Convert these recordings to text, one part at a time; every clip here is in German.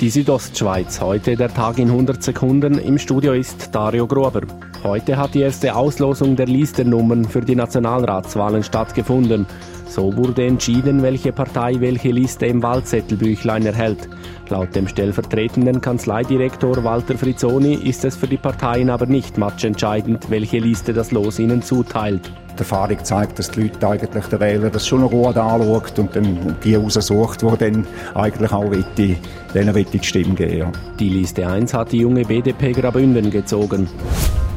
Die Südostschweiz, heute der Tag in 100 Sekunden. Im Studio ist Dario Grober. Heute hat die erste Auslosung der Listennummern für die Nationalratswahlen stattgefunden. So wurde entschieden, welche Partei welche Liste im Wahlzettelbüchlein erhält. Laut dem stellvertretenden Kanzleidirektor Walter Frizzoni ist es für die Parteien aber nicht matchentscheidend, welche Liste das Los ihnen zuteilt. Die Erfahrung zeigt, dass die Leute eigentlich der Wähler das schon gut anschaut und dann die raussucht, die dann eigentlich auch wette, denen die Stimme geben. Die Liste 1 hat die junge BDP Grabünden gezogen.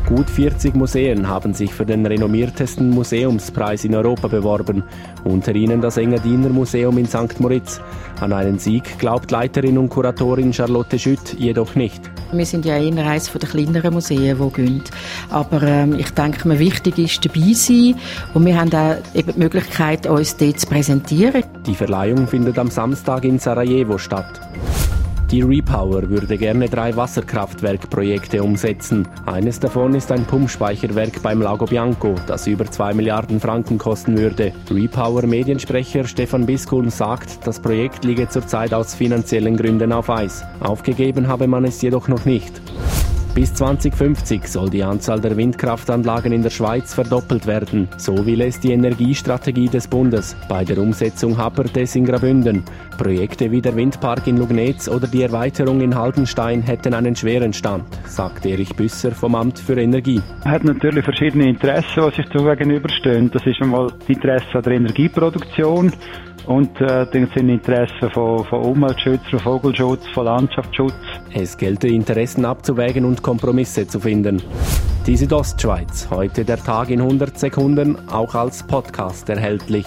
Gut 40 Museen haben sich für den renommiertesten Museumspreis in Europa beworben, unter ihnen das Engadiner Museum in St. Moritz. An einen Sieg glaubt Leiterin und Kuratorin Charlotte Schütt jedoch nicht. Wir sind ja eher eines der kleineren Museen, die gehen. Aber ähm, ich denke, mir wichtig ist dabei sein und wir haben auch eben die Möglichkeit, uns dort zu präsentieren. Die Verleihung findet am Samstag in Sarajevo statt. Die Repower würde gerne drei Wasserkraftwerkprojekte umsetzen. Eines davon ist ein Pumpspeicherwerk beim Lago Bianco, das über 2 Milliarden Franken kosten würde. Repower Mediensprecher Stefan Biskulm sagt, das Projekt liege zurzeit aus finanziellen Gründen auf Eis. Aufgegeben habe man es jedoch noch nicht. Bis 2050 soll die Anzahl der Windkraftanlagen in der Schweiz verdoppelt werden. So will es die Energiestrategie des Bundes. Bei der Umsetzung hapert es in Grabünden. Projekte wie der Windpark in Lugnetz oder die Erweiterung in Haldenstein hätten einen schweren Stand, sagt Erich Büsser vom Amt für Energie. Man hat natürlich verschiedene Interessen, die sich da gegenüberstehen. Das ist einmal das Interesse an der Energieproduktion und äh, sind Interessen von, von Umweltschutz, von Vogelschutz, von Landschaftsschutz. Es gelte Interessen abzuwägen und Kompromisse zu finden. Die Südostschweiz, heute der Tag in 100 Sekunden, auch als Podcast erhältlich.